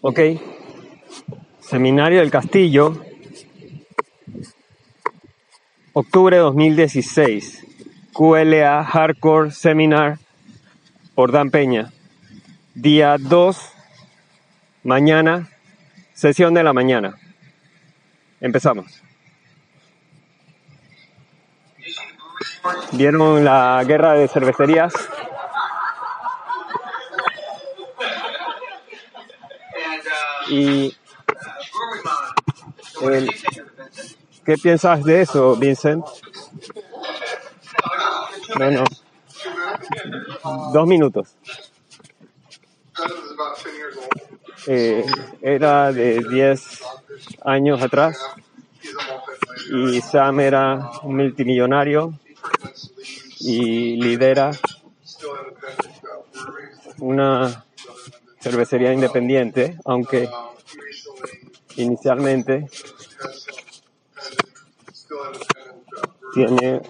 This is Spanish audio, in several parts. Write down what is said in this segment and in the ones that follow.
Ok. Seminario del Castillo. Octubre 2016. QLA Hardcore Seminar por Dan Peña. Día 2. Mañana. Sesión de la mañana. Empezamos. ¿Vieron la guerra de cervecerías? Y el- ¿qué piensas de eso, Vincent? Bueno, dos minutos. Eh, era de 10 años atrás. Y Sam era un multimillonario y lidera una cervecería independiente, aunque inicialmente tiene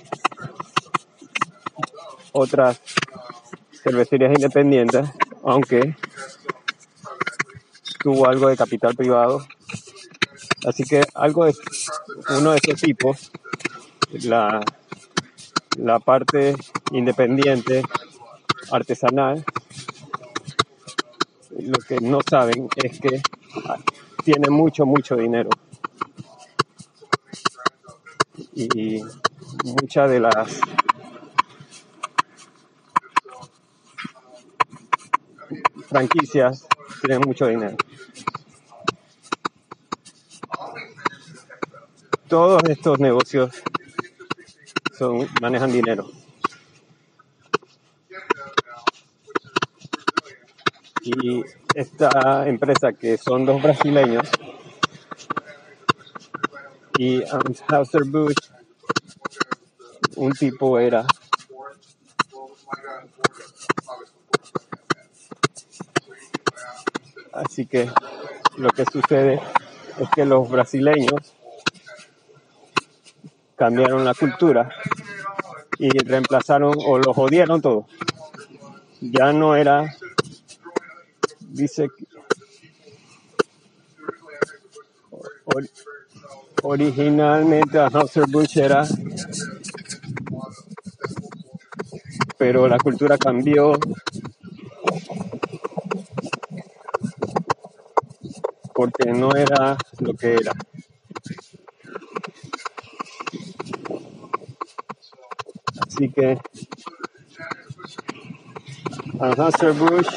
otras cervecerías independientes, aunque tuvo algo de capital privado. Así que algo de uno de esos tipos, la, la parte independiente, artesanal, lo que no saben es que tiene mucho, mucho dinero. Y muchas de las franquicias tienen mucho dinero. Todos estos negocios son, manejan dinero. Y esta empresa, que son dos brasileños, y Anheuser-Busch, un tipo era Así que lo que sucede es que los brasileños cambiaron la cultura y reemplazaron o lo jodieron todo. Ya no era, dice, or- originalmente Anheuser-Busch era, pero la cultura cambió porque no era lo que era. Así que Anheuser-Busch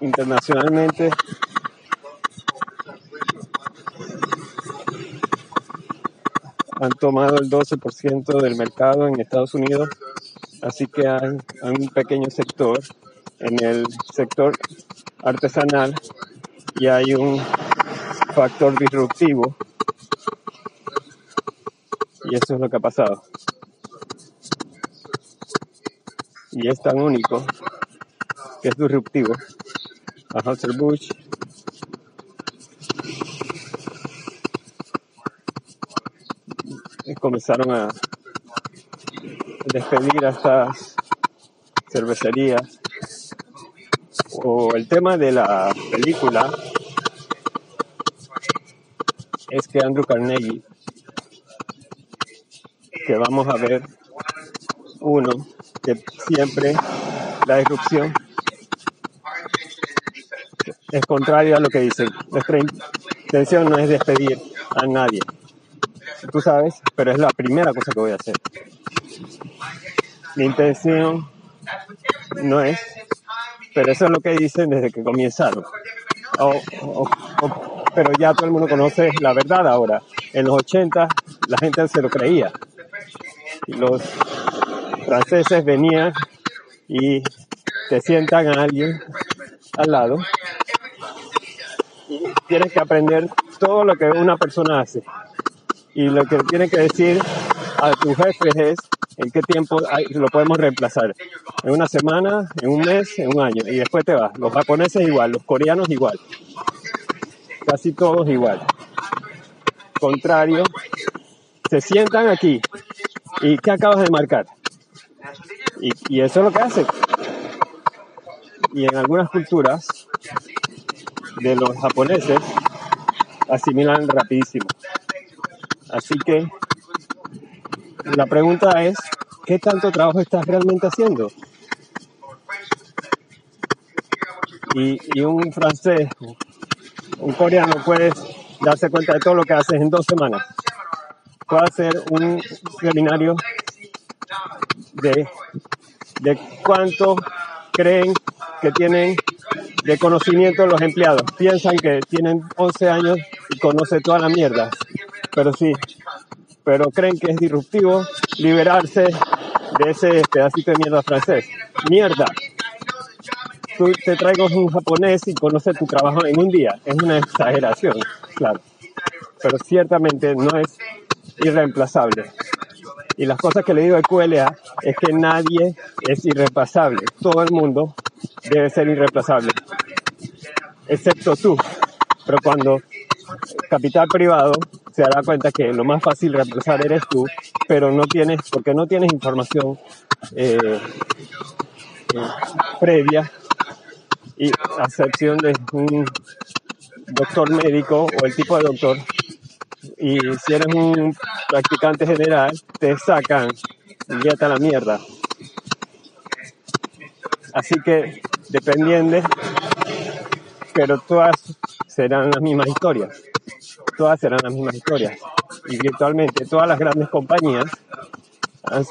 internacionalmente. Han tomado el 12% del mercado en Estados Unidos, así que hay un pequeño sector en el sector artesanal. Y hay un factor disruptivo y eso es lo que ha pasado. Y es tan único que es disruptivo. Anheuser-Busch y comenzaron a despedir a estas cervecerías o el tema de la película es que Andrew Carnegie que vamos a ver uno que siempre la disrupción es contraria a lo que dicen nuestra intención no es despedir a nadie tú sabes pero es la primera cosa que voy a hacer mi intención no es pero eso es lo que dicen desde que comenzaron O- o- o- pero ya todo el mundo conoce la verdad ahora. En los 80 la gente se lo creía. Los franceses venían y te sientan a alguien al lado tienes que aprender todo lo que una persona hace. Y lo que tienes que decir a tus jefes es, ¿En qué tiempo lo podemos reemplazar? En una semana, en un mes, en un año. Y después te vas. Los japoneses igual, los coreanos igual. Casi todos igual. Contrario, se sientan aquí. ¿Y qué acabas de marcar? Y, eso es lo que hacen. Y en algunas culturas de los japoneses asimilan rapidísimo. Así que la pregunta es, ¿qué tanto trabajo estás realmente haciendo? Y, y un francés, un coreano puede darse cuenta de todo lo que haces en dos semanas. Puede hacer un seminario de, de cuánto creen que tienen de conocimiento los empleados. Piensan que tienen 11 años y conoce toda la mierda. Pero sí, pero creen que es disruptivo liberarse de ese pedacito de mierda francés. Mierda. Tú te traigo un japonés y conoce tu trabajo en un día. Es una exageración, claro. Pero ciertamente no es irreemplazable. Y las cosas que le digo a QLA es que nadie es irreemplazable. Todo el mundo debe ser irreemplazable. Excepto tú. Pero cuando capital privado se dará cuenta que lo más fácil reemplazar eres tú, pero no tienes, porque no tienes información eh, eh, previa y a excepción de un doctor médico o el tipo de doctor. Y si eres un practicante general, te sacan ya está la mierda. Así que dependiendo, pero todas serán las mismas historias. Todas serán las mismas historias. Y virtualmente todas las grandes compañías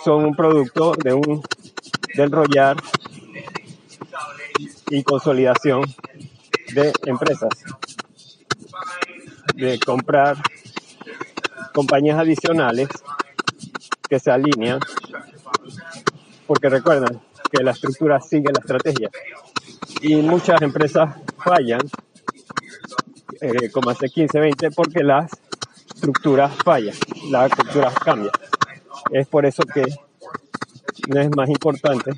son un producto de un del rollar y consolidación de empresas, de comprar compañías adicionales que se alinean, porque recuerdan que la estructura sigue la estrategia y muchas empresas fallan, eh, como hace 15, 20, porque las estructuras fallan, la cultura cambia. Es por eso que no es más importante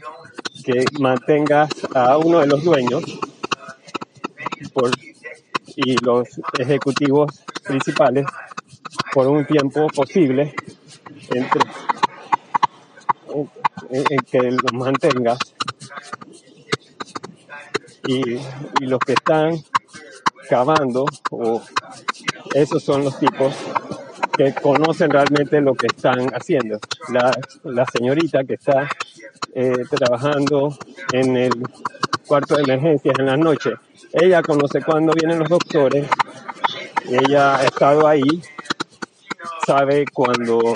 que mantengas a uno de los dueños y los ejecutivos principales por un tiempo posible entre en, en que los mantengas y, y los que están cavando o esos son los tipos que conocen realmente lo que están haciendo. La, la señorita que está eh, trabajando en el cuarto de emergencias en la noche, ella conoce cuándo vienen los doctores, ella ha estado ahí, sabe cuando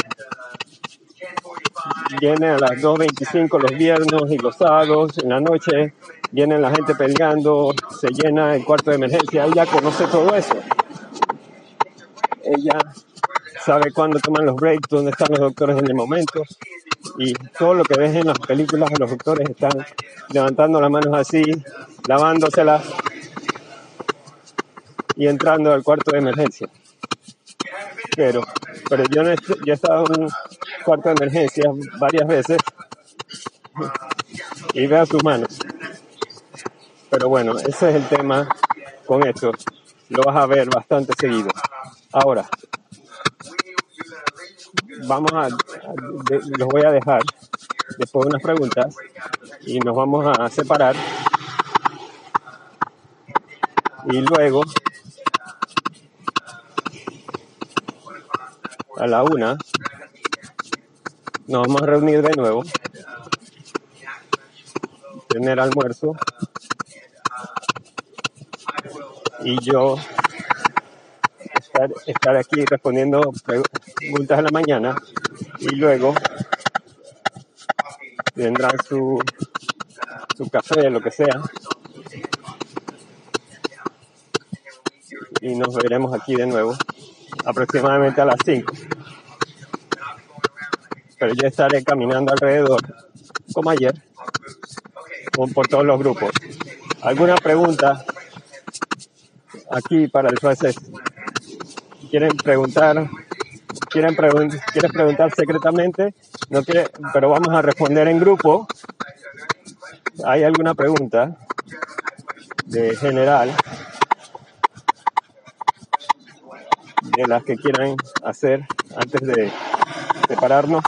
viene a las 2.25 los viernes y los sábados en la noche, viene la gente peleando, se llena el cuarto de emergencia, ella conoce todo eso. Ella sabe cuándo toman los breaks, dónde están los doctores en el momento. Y todo lo que ves en las películas, los doctores están levantando las manos así, lavándoselas y entrando al cuarto de emergencia. Pero, pero yo, no he, yo he estado en un cuarto de emergencia varias veces y veo sus manos. Pero bueno, ese es el tema con esto. Lo vas a ver bastante seguido. Ahora, vamos a, los voy a dejar después de unas preguntas y nos vamos a separar y luego a la una. Nos vamos a reunir de nuevo, tener almuerzo. Y yo estar, estar aquí respondiendo preguntas en la mañana. Y luego tendrán su, su café, lo que sea, y nos veremos aquí de nuevo aproximadamente a las 5. Pero yo estaré caminando alrededor, como ayer, por todos los grupos. ¿Alguna pregunta aquí para el francés? ¿Quieren preguntar quieren pregun quieres preguntar secretamente, no quiere, pero vamos a responder en grupo. ¿Hay alguna pregunta de general las que quieran hacer antes de separarnos?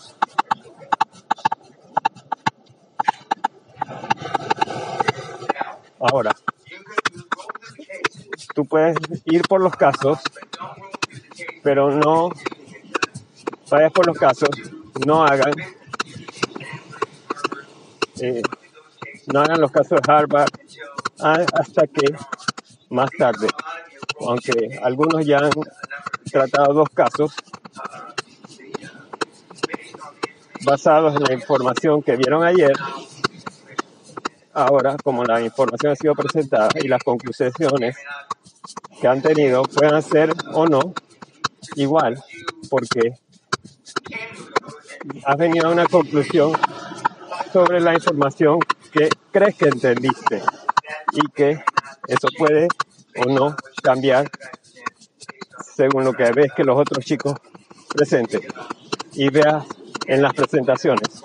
Ahora, tú puedes ir por los casos, pero no vayas por los casos, no hagan, eh, no hagan los casos de Harvard hasta que más tarde, aunque algunos ya han tratado dos casos basados en la información que vieron ayer, ahora como la información ha sido presentada y las conclusiones que han tenido puedan ser o no igual, porque has venido a una conclusión sobre la información que crees que entendiste y que eso puede o no cambiar según lo que ves que los otros chicos presenten y veas en las presentaciones.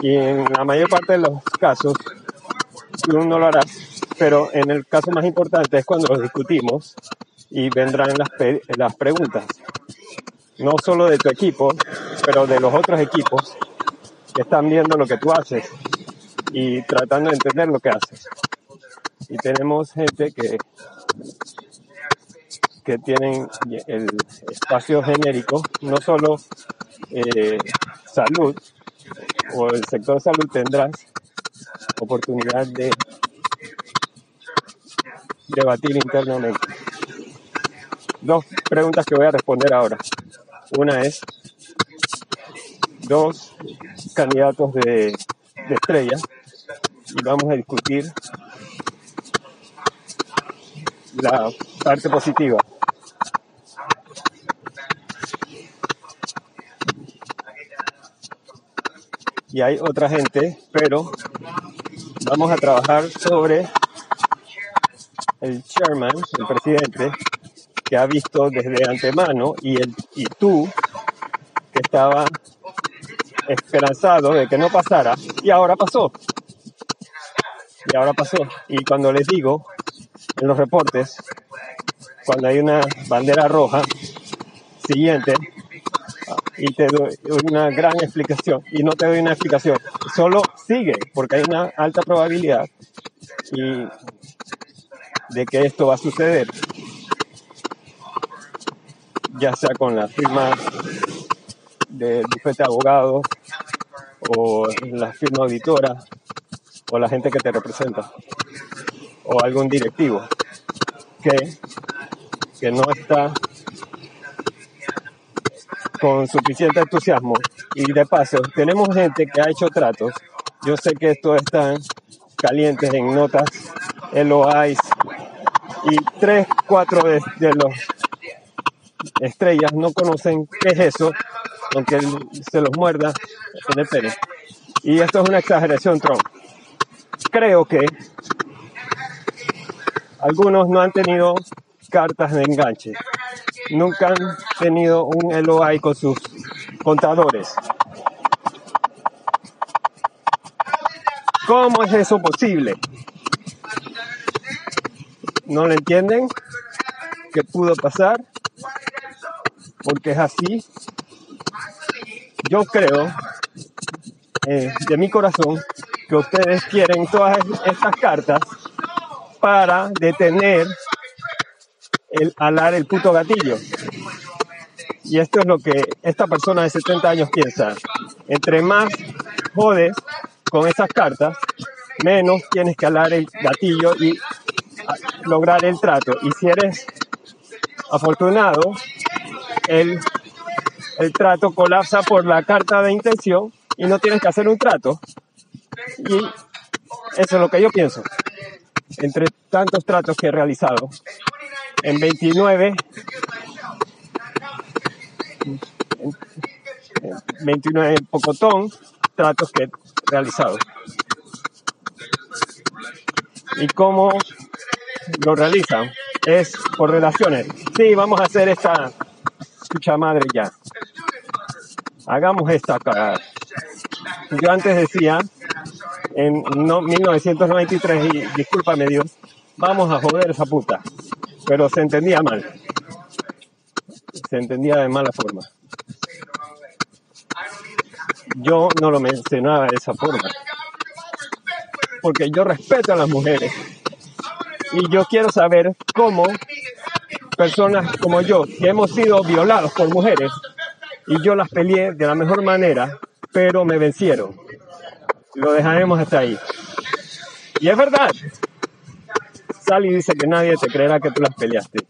Y en la mayor parte de los casos, tú no lo harás, pero en el caso más importante es cuando lo discutimos y vendrán las, las preguntas, no solo de tu equipo, pero de los otros equipos que están viendo lo que tú haces y tratando de entender lo que haces. Y tenemos gente que, que tienen el espacio genérico, no solo eh, salud o el sector salud tendrás oportunidad de debatir internamente. Dos preguntas que voy a responder ahora. Una es, dos candidatos de, de estrella y vamos a discutir la parte positiva. Y hay otra gente, pero vamos a trabajar sobre el chairman, el presidente, que ha visto desde antemano y, el, y tú, que estaba esperanzado de que no pasara, y ahora pasó. Y ahora pasó. Y cuando les digo en los reportes, cuando hay una bandera roja, siguiente, y te doy una gran explicación, y no te doy una explicación, solo sigue, porque hay una alta probabilidad y de que esto va a suceder, ya sea con la firma del bufete de abogados o la firma auditora o la gente que te representa o algún directivo que, que no está con suficiente entusiasmo y de paso tenemos gente que ha hecho tratos yo sé que estos están calientes en notas LOIs y tres, cuatro de, de los estrellas no conocen qué es eso, aunque se los muerda en el pene. Y esto es una exageración, Trump. Creo que algunos no han tenido cartas de enganche. Nunca han tenido un LOI con sus contadores. ¿Cómo es eso posible? ¿No lo entienden? ¿Qué pudo pasar? Porque es así. Yo creo, eh, de mi corazón, que ustedes quieren todas estas cartas para detener el alar el puto gatillo. Y esto es lo que esta persona de 70 años piensa. Entre más jodes con esas cartas, menos tienes que alar el gatillo y lograr el trato. Y si eres afortunado, el, el trato colapsa por la carta de intención y no tienes que hacer un trato. Y eso es lo que yo pienso. Entre tantos tratos que he realizado, en 29, 29 pocotón tratos que he realizado. ¿Y cómo lo realizan? Es por relaciones. Sí, vamos a hacer esta escucha madre ya. Hagamos esta. Yo antes decía, en no, 1993, y discúlpame Dios, vamos a joder esa puta. Pero se entendía mal. Se entendía de mala forma. Yo no lo mencionaba de esa forma. Porque yo respeto a las mujeres. Y yo quiero saber cómo personas como yo, que hemos sido violados por mujeres, y yo las peleé de la mejor manera, pero me vencieron. Lo dejaremos hasta ahí. Y es verdad. Sally dice que nadie te creerá que tú las peleaste.